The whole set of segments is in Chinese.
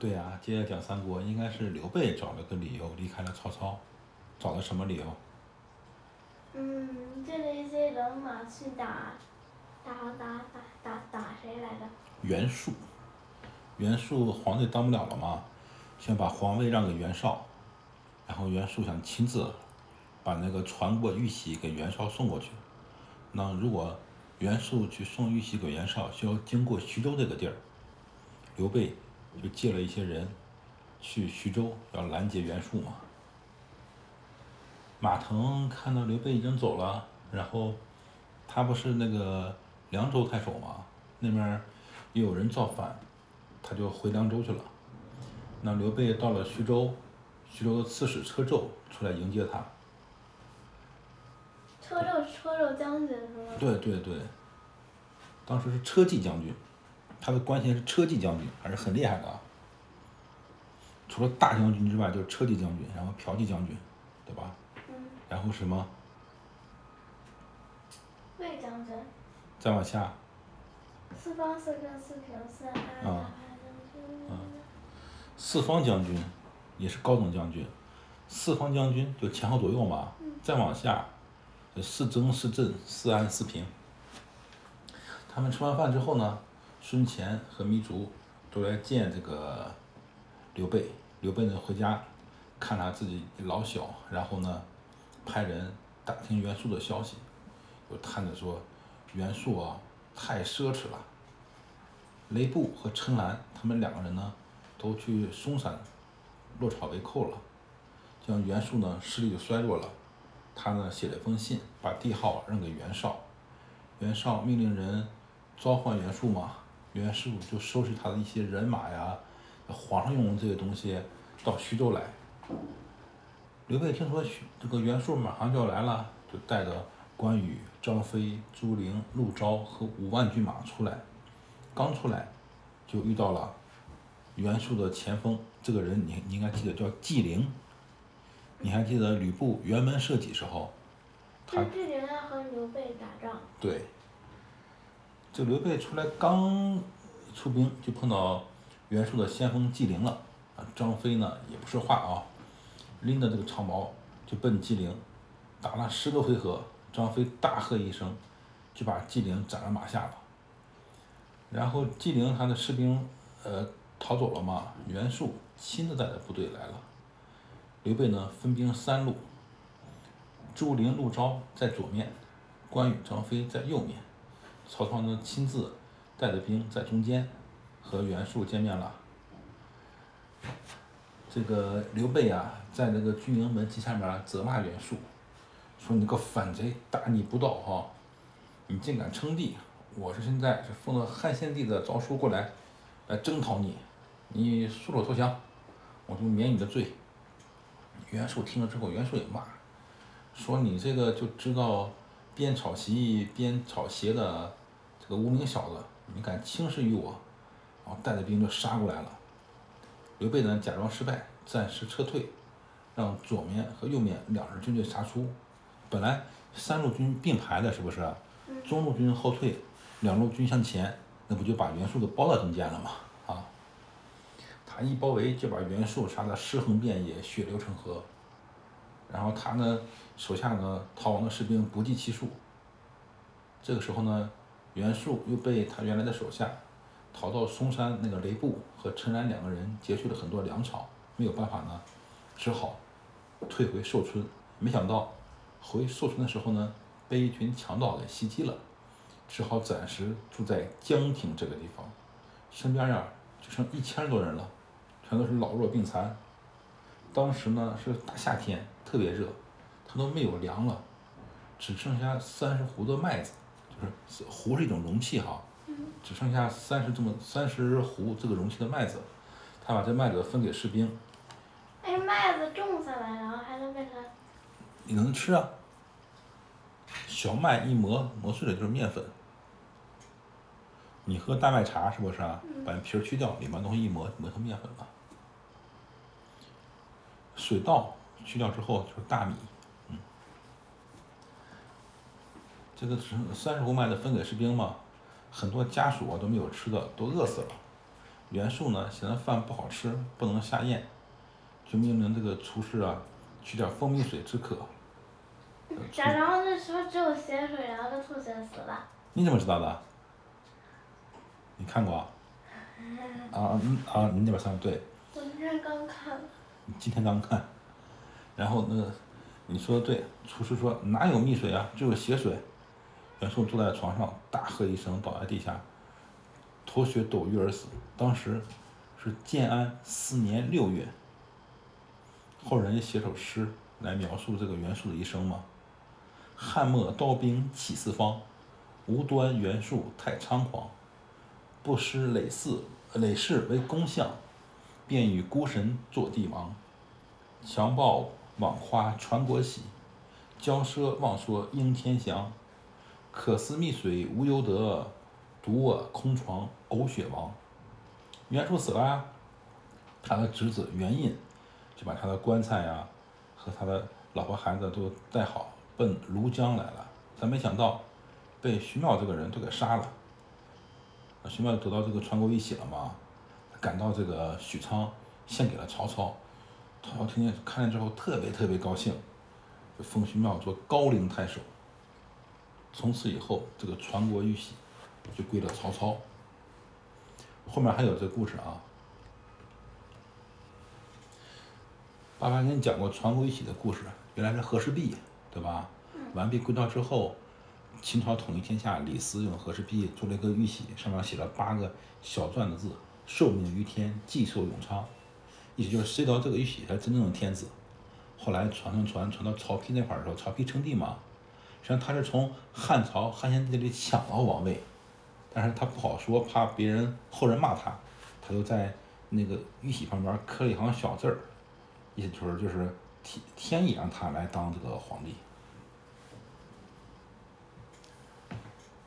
对呀、接着讲三国，应该是刘备找了个理由离开了曹操，找了什么理由？嗯，借了一些人马去打，打打打打打谁来着？袁术，袁术皇帝当不了了吗，想把皇位让给袁绍，然后袁术想亲自把那个传国玉玺给袁绍送过去。那如果袁术去送玉玺给袁绍，需要经过徐州这个地儿，刘备就借了一些人去徐州，要拦截袁术嘛。马腾看到刘备已经走了，然后他不是那个凉州太守嘛，那边儿又有人造反，他就回凉州去了。那刘备到了徐州，徐州的刺史车胄出来迎接他。车胄车胄将军是吗？对对对，当时是车骑将军，他的官衔是车骑将军，还是很厉害的啊。除了大将军之外，就是车骑将军，然后骠骑将军，对吧？嗯，然后什么？魏将军，再往下，四方四正四平四安大啊牌将军。四方将军也是高等将军，四方将军就前后左右嘛。再往下，就四征四镇四安四平。他们吃完饭之后呢，孙乾和糜竺都来见这个刘备。刘备呢回家看他自己老小，然后呢派人打听袁术的消息，就探着说袁术啊太奢侈了。雷布和陈兰他们两个人呢，都去嵩山落草为寇了，这样袁术呢势力就衰弱了。他呢写了一封信，把帝号让给袁绍，袁绍命令人召唤袁术嘛嘛，袁术就收拾他的一些人马呀，皇上用的这些东西到徐州来。刘备听说徐这个袁术马上就要来了，就带着关羽、张飞、朱灵、陆昭和五万军马出来。刚出来，就遇到了袁术的前锋，这个人你你应该记得叫纪灵。你还记得吕布辕门射戟时候，他纪灵要和刘备打仗，对，这刘备出来刚出兵就碰到袁术的先锋纪灵了。啊，张飞呢也不是话啊，拎着这个长矛就奔纪灵，打了十个回合，张飞大喝一声，就把纪灵斩了马下了。然后纪灵他的士兵呃逃走了嘛，袁术亲自带着部队来了。刘备呢分兵三路，朱灵、陆昭在左面，关羽、张飞在右面，曹操呢亲自带着兵在中间，和袁术见面了。这个刘备啊，在那个军营门旗下面责骂袁术，说你个反贼，大逆不道哈、你竟敢称帝！我是现在是奉了汉献帝的诏书过来，来征讨你，你束手投降，我就免你的罪。袁术听了之后，袁术也骂，说你这个就知道边炒席边炒鞋的个无名小子，你敢轻视于我，然后带着兵就杀过来了。刘备呢假装失败，暂时撤退，让左面和右面两支军队杀出。本来三路军并排的，是不是？中路军后退，两路军向前，那不就把袁术给包到中间了吗？啊！他一包围就把袁术杀得尸横遍野，血流成河。然后他呢手下呢逃亡的士兵不计其数。这个时候呢，袁术又被他原来的手下逃到嵩山那个雷布和陈然两个人劫去了很多粮草，没有办法呢，只好退回寿春。没想到回寿春的时候呢，被一群强盗给袭击了，只好暂时住在江亭这个地方，身边呀就剩一千多人了，全都是老弱病残。当时呢是大夏天，特别热，他都没有粮了，只剩下三十斛的麦子，就是壶是一种容器哈，只剩下三十这么三十壶这个容器的麦子，他把这麦子分给士兵，哎，麦子种下来，然后还能变成，你能吃啊。小麦一磨磨碎了就是面粉，你喝大麦茶是不是啊？把皮儿去掉，里面东西一磨磨成面粉了。水稻去掉之后就是大米，嗯，这个是三十斛麦的分给士兵嘛，很多家属啊都没有吃的，都饿死了。袁术呢嫌饭不好吃，不能下咽，就命令这个厨师啊取点蜂蜜水止渴。假装那时候只有咸水，然后就吐血死了。你怎么知道的？你看过啊？啊嗯啊，你那边算对，我今天刚看。你今天刚看。然后那个你说的对，厨师说哪有蜜水啊，只有血水。袁术坐在床上大喝一声，倒在地下，头血斗鱼而死。当时是建安四年六月。后人写首诗来描述这个袁术的一生嘛。汉末刀兵起四方，无端袁术太猖狂。不施累嗣累世为公相，便与孤神做帝王。强暴枉花传国喜，骄奢妄说应天祥。可思蜜水无由得，独卧空床呕血亡。袁术死了呀，他的侄子袁印就把他的棺材呀和他的老婆孩子都带好，奔庐江来了。但没想到被徐邈这个人都给杀了。徐邈得到这个传国玉玺了嘛，赶到这个许昌献给了曹操。曹操听见看见之后特别特别高兴，就封徐邈做高陵太守。从此以后，这个传国玉玺就归了曹操。后面还有这故事啊。爸爸给你讲过传国玉玺的故事，原来是和氏璧，对吧？完璧归赵之后，秦朝统一天下，李斯用和氏璧做了一个玉玺，上面写了八个小篆的字：“受命于天，既寿永昌。”意思就是谁得到这个玉玺才真正的天子。后来传传传传到曹丕那块儿的时候，曹丕称帝嘛。实际上他是从汉朝汉献帝这里抢了王位，但是他不好说，怕别人后人骂他，他就在那个玉玺旁边刻了一行小字儿，意思就是就是天天意让他来当这个皇帝。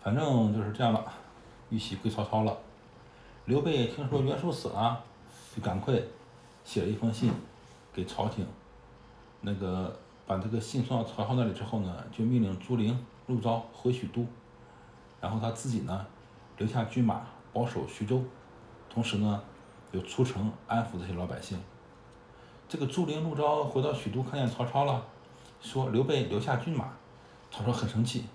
反正就是这样了，玉玺归曹操了。刘备听说袁术死了，就赶快写了一封信给朝廷，那个。把这个信送到曹操那里之后呢，就命令朱灵、陆昭回许都，然后他自己呢留下军马保守徐州，同时呢又出城安抚这些老百姓。这个朱灵、陆昭回到许都，看见曹操了，说刘备留下军马，曹操很生气，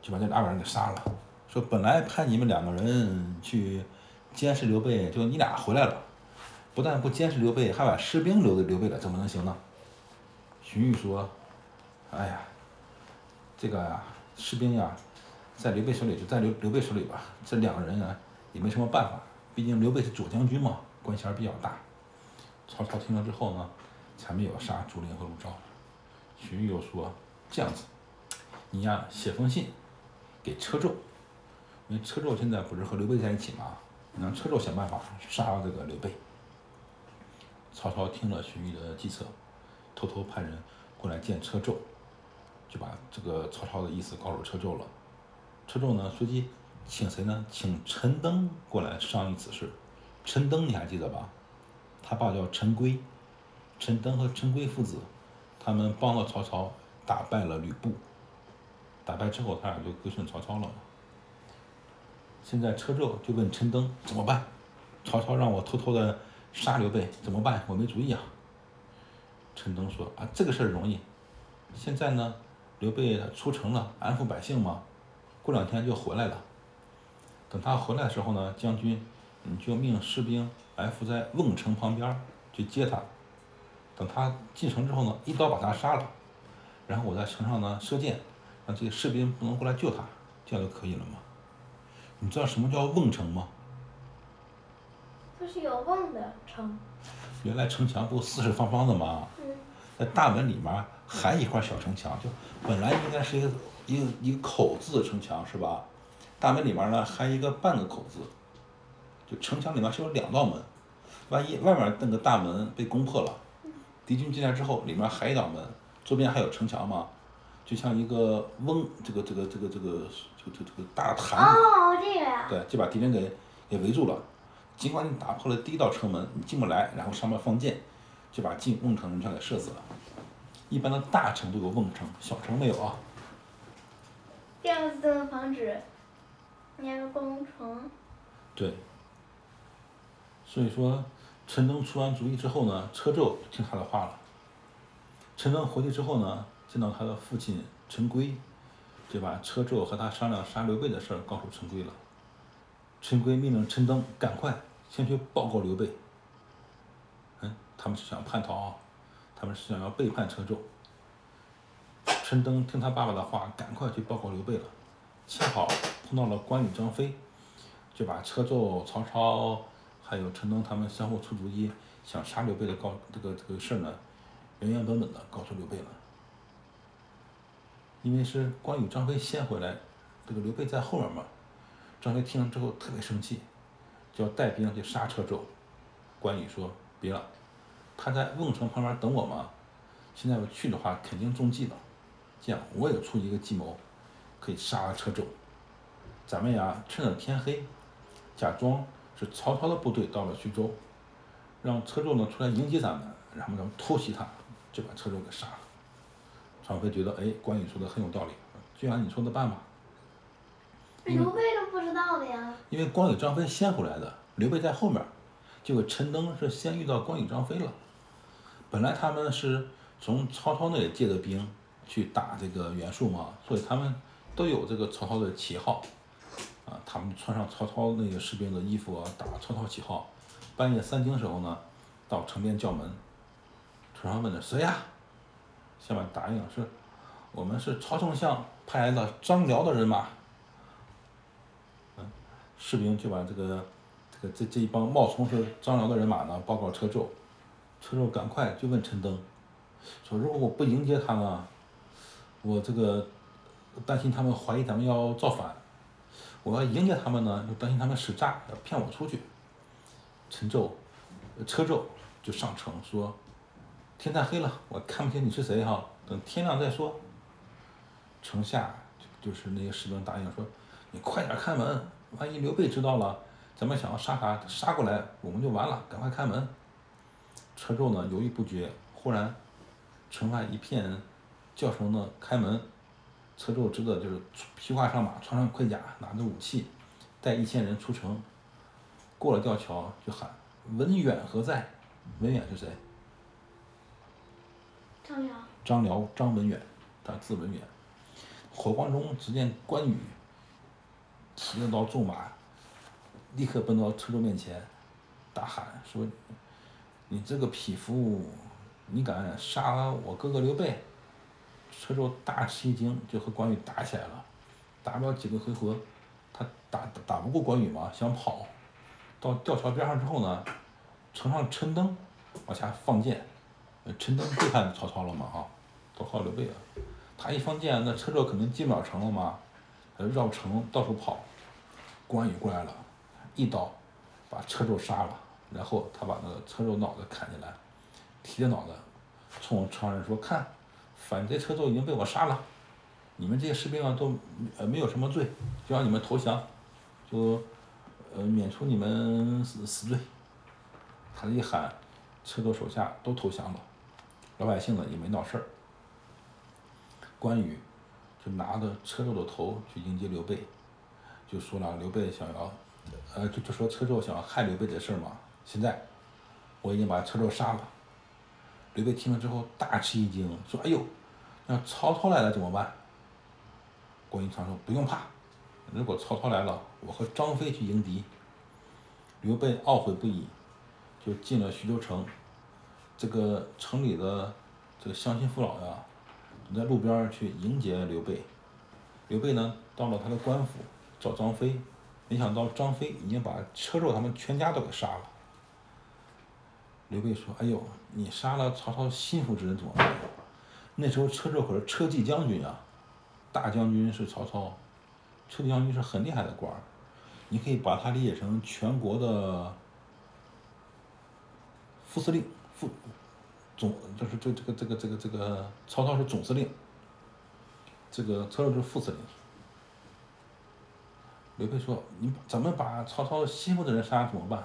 就把这俩人给杀了。说本来派你们两个人去监视刘备，就你俩回来了，不但不监视刘备，还把士兵留给刘备了，怎么能行呢？荀彧说：“哎呀，这个呀，士兵呀，在刘备手里就在刘刘备手里吧。这两个人啊，也没什么办法。毕竟刘备是左将军嘛，官衔比较大。”曹操听了之后呢，才没有杀朱灵和陆昭。荀彧又说：“这样子，你呀，写封信给车胄，因为车胄现在不是和刘备在一起嘛，你让车胄想办法杀了这个刘备。”曹操听了荀彧的计策。偷偷派人过来见车胄，就把这个曹操的意思告诉车胄了。车胄呢，随即请谁呢？请陈登过来商议此事。陈登你还记得吧？他爸叫陈规，陈登和陈规父子，他们帮了曹操打败了吕布。打败之后，他俩就归顺曹操了。现在车胄就问陈登怎么办？曹操让我偷偷的杀刘备，怎么办？我没主意啊。陈登说：“啊，这个事儿容易。现在呢，刘备出城了，安抚百姓嘛，过两天就回来了。等他回来的时候呢，将军你就命士兵埋伏在瓮城旁边去接他。等他进城之后呢，一刀把他杀了，然后我在城上呢射箭，让这些士兵不能过来救他，这样就可以了嘛。你知道什么叫瓮城吗？就是有瓮的城。原来城墙不四四方方的吗？在大门里面还一块小城墙，就本来应该是一个一个一个口字的城墙是吧？大门里面呢还一个半个口字，就城墙里面是有两道门，万一外面那个大门被攻破了，敌军进来之后，里面还一道门，周边还有城墙嘛，就像一个瓮，这个这个这个这个这个这个大坛子，哦，这个呀，对，就把敌人给给围住了。尽管你打破了第一道城门，你进不来，然后上面放箭。就把进瓮城人全给射死了。一般的大城都有瓮城，小城没有啊。这样子能防止那个攻城。对。所以说，陈登出完主意之后呢，车胄听他的话了。陈登回去之后呢，见到他的父亲陈规，就把车胄和他商量杀刘备的事儿告诉陈规了。陈规命令陈登赶快先去报告刘备。他们是想叛逃，他们是想要背叛车胄。陈登听他爸爸的话，赶快去报告刘备了。恰好碰到了关羽、张飞，就把车胄、曹操还有陈登他们相互出主意，想杀刘备的告这个这个事呢。原原本本的告诉刘备了，因为是关羽、张飞先回来，这个刘备在后面嘛。张飞听了之后特别生气，就要带兵去杀车胄。关羽说：“别了，他在瓮城旁边等我嘛。现在我去的话，肯定中计了。这样我也出一个计谋，可以杀了车胄。咱们呀，趁着天黑，假装是曹操的部队到了徐州，让车胄呢出来迎接咱们，然后咱们偷袭他。”就把车胄给杀了。张飞觉得，哎，关羽说的很有道理，就按你说的办吧。刘备都不知道的呀。因为关羽、张飞先回来的，刘备在后面。结果陈登是先遇到关羽、张飞了。本来他们是从曹操那里借的兵去打这个袁术嘛，所以他们都有这个曹操的旗号。啊，他们穿上曹操那个士兵的衣服啊，打曹操旗号。半夜三更时候呢，到城边叫门。船上问的谁呀？下面答应是，我们是曹丞相派来的张辽的人马。嗯，士兵就把这个这个这这一帮冒充是张辽的人马呢报告车胄，车胄赶快就问陈登，说如果我不迎接他们，我这个担心他们怀疑咱们要造反，我要迎接他们呢，又担心他们使诈要骗我出去。陈胄，车胄就上城说。天太黑了，我看不清你是谁哈。等天亮再说。城下就是那些士兵答应说：“你快点开门，万一刘备知道了，咱们想要杀他，杀过来我们就完了，赶快开门。”车胄呢犹豫不决，忽然城外一片叫声呢开门，车胄知道就是披挂上马，穿上盔甲，拿着武器，带一千人出城。过了吊桥就喊：“文远何在？”文远是谁？张辽，张辽，张文远，他字文远。火光中，只见关羽提着刀纵马，立刻奔到车胄面前，大喊说：“你这个匹夫，你敢杀我哥哥刘备？”车胄大吃一惊，就和关羽打起来了。打不了几个回合，他打打不过关羽嘛，想跑。到吊桥边上之后呢，城上陈登往下放箭。陈登背叛曹操了嘛？哈，投靠刘备了。他一放箭，那车胄肯定进不了城了嘛，他就绕城到处跑。关羽过来了，一刀把车胄杀了，然后他把那个车胄脑袋砍下来，提着脑袋冲城上人说：“看，反贼车胄已经被我杀了，你们这些士兵啊都呃没有什么罪，就让你们投降，就呃免除你们死死罪。”他一喊，车胄手下都投降了。老百姓呢也没闹事儿，关羽就拿着车胄的头去迎接刘备，就说了刘备想要，呃就就说车胄想要害刘备的事儿嘛。现在我已经把车胄杀了。刘备听了之后大吃一惊，说：“哎呦，那曹操来了怎么办？”关云长说：“不用怕，如果曹操来了，我和张飞去迎敌。”刘备懊悔不已，就进了徐州城。这个城里的这个乡亲父老呀，在路边去迎接刘备。刘备呢，到了他的官府找张飞，没想到张飞已经把车胄他们全家都给杀了。刘备说：“哎呦，你杀了曹操心腹之人怎么办？那时候车胄可是车骑将军啊，大将军是曹操，车骑将军是很厉害的官儿，你可以把他理解成全国的副司令。”副总就是这这个这个这个这个曹操是总司令，这个车胄是副司令。刘备说：“你怎么把曹操心腹的人杀了怎么办？”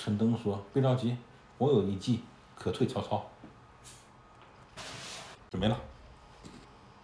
陈登说：“别着急，我有一计可退曹操。”准备了。